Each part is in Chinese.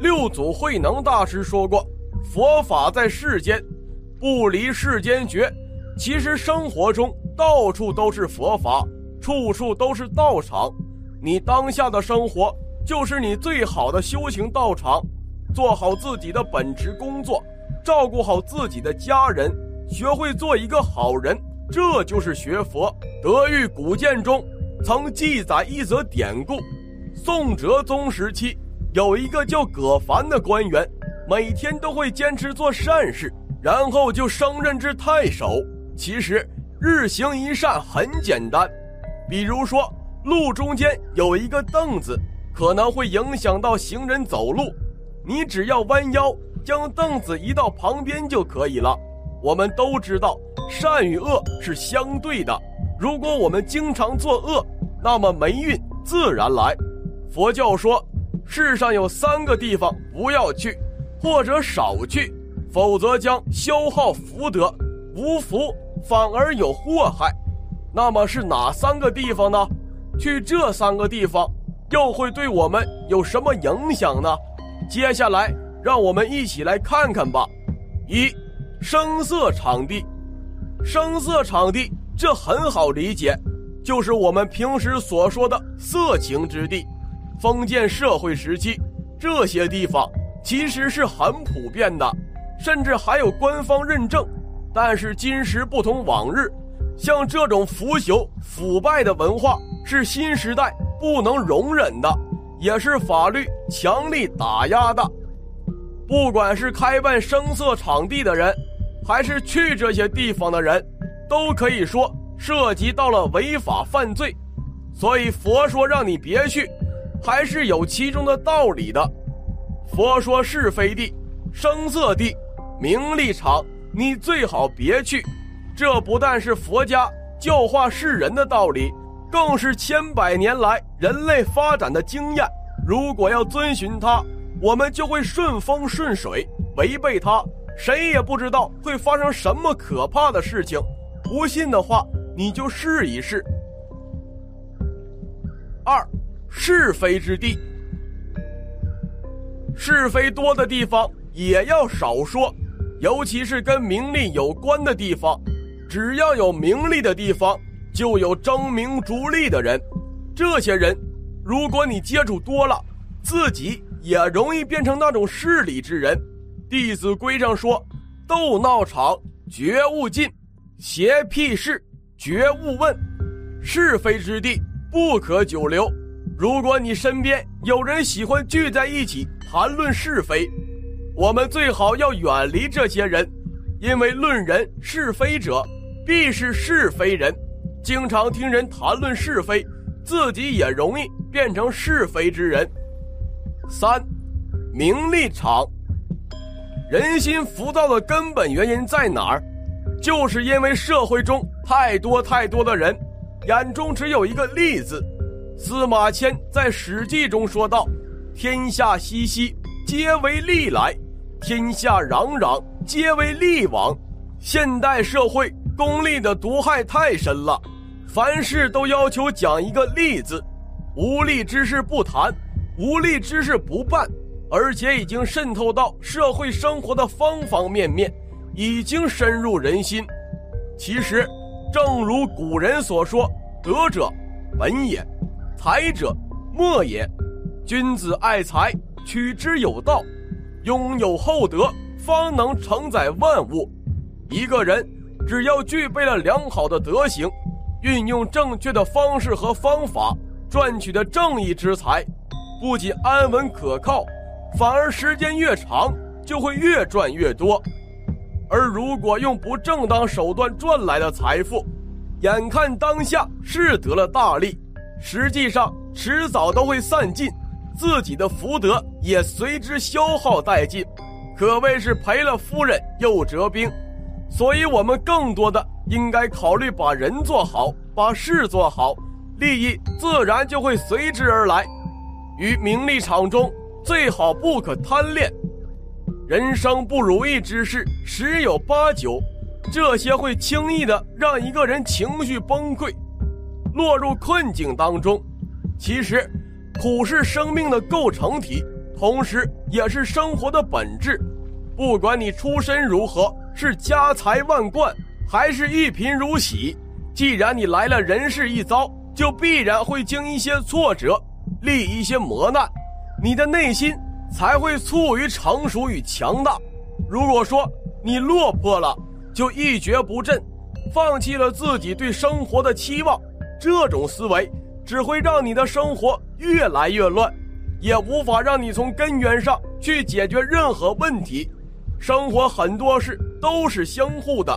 六祖慧能大师说过：“佛法在世间，不离世间觉。”其实生活中到处都是佛法，处处都是道场。你当下的生活就是你最好的修行道场。做好自己的本职工作，照顾好自己的家人，学会做一个好人，这就是学佛。德育古鉴中曾记载一则典故：宋哲宗时期，有一个叫葛凡的官员，每天都会坚持做善事，然后就升任至太守。其实日行一善很简单，比如说路中间有一个凳子，可能会影响到行人走路，你只要弯腰将凳子移到旁边就可以了。我们都知道善与恶是相对的，如果我们经常作恶，那么霉运自然来。佛教说，世上有三个地方不要去，或者少去，否则将消耗福德，无福。反而有祸害，那么是哪三个地方呢？去这三个地方又会对我们有什么影响呢？接下来让我们一起来看看吧。一，声色场地，声色场地这很好理解，就是我们平时所说的色情之地。封建社会时期，这些地方其实是很普遍的，甚至还有官方认证。但是今时不同往日，像这种腐朽腐败的文化是新时代不能容忍的，也是法律强力打压的。不管是开办声色场地的人，还是去这些地方的人，都可以说涉及到了违法犯罪。所以佛说让你别去，还是有其中的道理的。佛说是非地、声色地、名利场。你最好别去，这不但是佛家教化世人的道理，更是千百年来人类发展的经验。如果要遵循它，我们就会顺风顺水；违背它，谁也不知道会发生什么可怕的事情。不信的话，你就试一试。二，是非之地，是非多的地方也要少说。尤其是跟名利有关的地方，只要有名利的地方，就有争名逐利的人。这些人，如果你接触多了，自己也容易变成那种势利之人。《弟子规》上说：“斗闹场绝勿近，邪僻事绝勿问，是非之地不可久留。”如果你身边有人喜欢聚在一起谈论是非，我们最好要远离这些人，因为论人是非者，必是是非人。经常听人谈论是非，自己也容易变成是非之人。三，名利场。人心浮躁的根本原因在哪儿？就是因为社会中太多太多的人，眼中只有一个利字。司马迁在《史记》中说道：“天下熙熙，皆为利来。”天下攘攘，皆为利往。现代社会功利的毒害太深了，凡事都要求讲一个利字，无利之事不谈，无利之事不办，而且已经渗透到社会生活的方方面面，已经深入人心。其实，正如古人所说：“德者，本也；才者，末也。君子爱财，取之有道。”拥有厚德，方能承载万物。一个人只要具备了良好的德行，运用正确的方式和方法，赚取的正义之财，不仅安稳可靠，反而时间越长就会越赚越多。而如果用不正当手段赚来的财富，眼看当下是得了大利，实际上迟早都会散尽。自己的福德也随之消耗殆尽，可谓是赔了夫人又折兵。所以，我们更多的应该考虑把人做好，把事做好，利益自然就会随之而来。于名利场中，最好不可贪恋。人生不如意之事十有八九，这些会轻易的让一个人情绪崩溃，落入困境当中。其实。苦是生命的构成体，同时也是生活的本质。不管你出身如何，是家财万贯，还是一贫如洗，既然你来了人世一遭，就必然会经一些挫折，历一些磨难，你的内心才会促于成熟与强大。如果说你落魄了，就一蹶不振，放弃了自己对生活的期望，这种思维只会让你的生活越来越乱，也无法让你从根源上去解决任何问题。生活很多事都是相互的，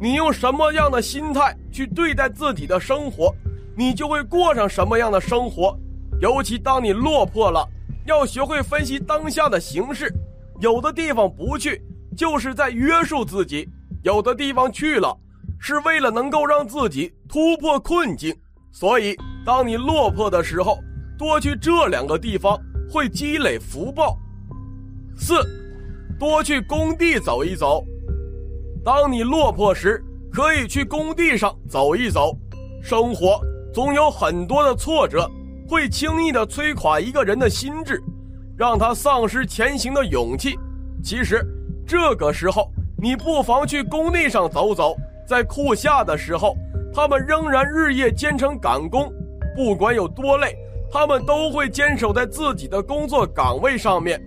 你用什么样的心态去对待自己的生活，你就会过上什么样的生活。尤其当你落魄了，要学会分析当下的形势，有的地方不去，就是在约束自己；有的地方去了，是为了能够让自己突破困境。所以，当你落魄的时候，多去这两个地方，会积累福报。四。多去工地走一走，当你落魄时，可以去工地上走一走。生活总有很多的挫折，会轻易的摧垮一个人的心智，让他丧失前行的勇气。其实，这个时候你不妨去工地上走走，在酷夏的时候，他们仍然日夜兼程赶工，不管有多累，他们都会坚守在自己的工作岗位上面。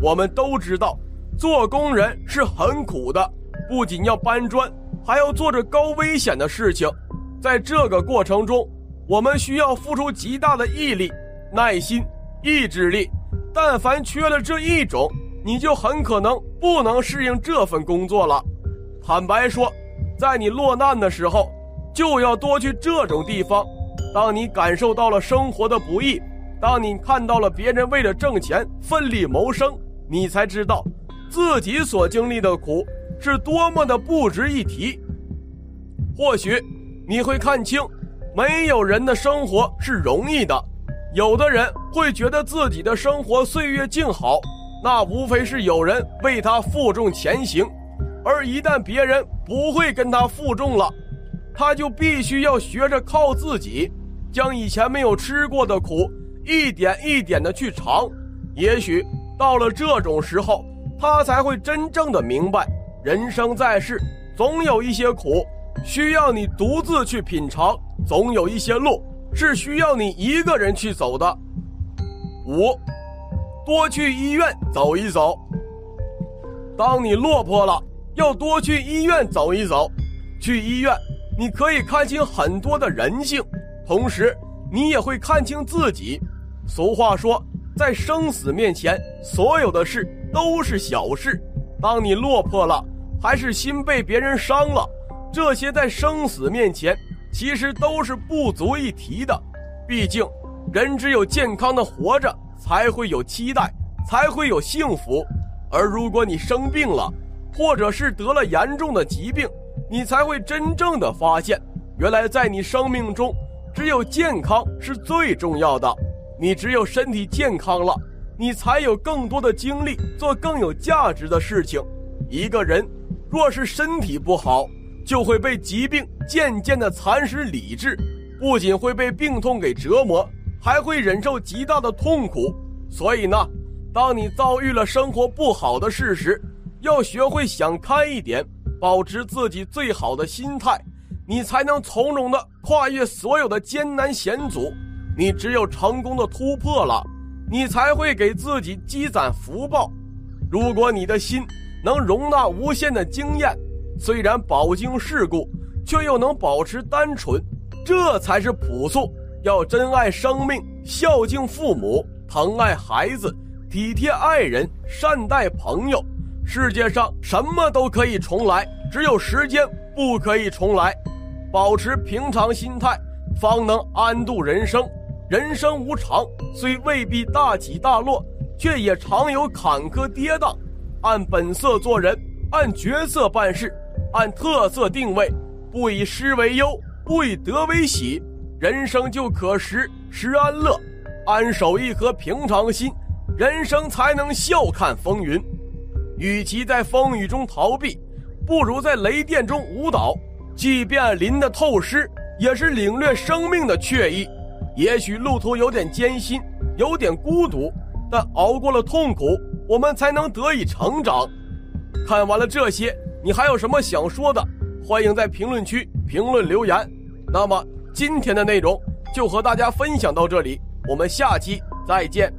我们都知道。做工人是很苦的，不仅要搬砖，还要做着高危险的事情。在这个过程中，我们需要付出极大的毅力、耐心、意志力。但凡缺了这一种，你就很可能不能适应这份工作了。坦白说，在你落难的时候，就要多去这种地方。当你感受到了生活的不易，当你看到了别人为了挣钱奋力谋生，你才知道。自己所经历的苦是多么的不值一提。或许你会看清，没有人的生活是容易的。有的人会觉得自己的生活岁月静好，那无非是有人为他负重前行。而一旦别人不会跟他负重了，他就必须要学着靠自己，将以前没有吃过的苦一点一点的去尝。也许到了这种时候。他才会真正的明白，人生在世，总有一些苦需要你独自去品尝，总有一些路是需要你一个人去走的。五，多去医院走一走。当你落魄了，要多去医院走一走。去医院，你可以看清很多的人性，同时你也会看清自己。俗话说，在生死面前，所有的事。都是小事，当你落魄了，还是心被别人伤了，这些在生死面前其实都是不足一提的。毕竟，人只有健康的活着，才会有期待，才会有幸福。而如果你生病了，或者是得了严重的疾病，你才会真正的发现，原来在你生命中，只有健康是最重要的。你只有身体健康了。你才有更多的精力做更有价值的事情。一个人若是身体不好，就会被疾病渐渐的蚕食理智，不仅会被病痛给折磨，还会忍受极大的痛苦。所以呢，当你遭遇了生活不好的事时，要学会想开一点，保持自己最好的心态，你才能从容的跨越所有的艰难险阻。你只有成功的突破了。你才会给自己积攒福报。如果你的心能容纳无限的经验，虽然饱经世故，却又能保持单纯，这才是朴素。要珍爱生命，孝敬父母，疼爱孩子，体贴爱人，善待朋友。世界上什么都可以重来，只有时间不可以重来。保持平常心态，方能安度人生。人生无常，虽未必大起大落，却也常有坎坷跌宕。按本色做人，按角色办事，按特色定位，不以失为忧，不以得为喜，人生就可时时安乐。安守一颗平常心，人生才能笑看风云。与其在风雨中逃避，不如在雷电中舞蹈。即便淋得透湿，也是领略生命的惬意。也许路途有点艰辛，有点孤独，但熬过了痛苦，我们才能得以成长。看完了这些，你还有什么想说的？欢迎在评论区评论留言。那么今天的内容就和大家分享到这里，我们下期再见。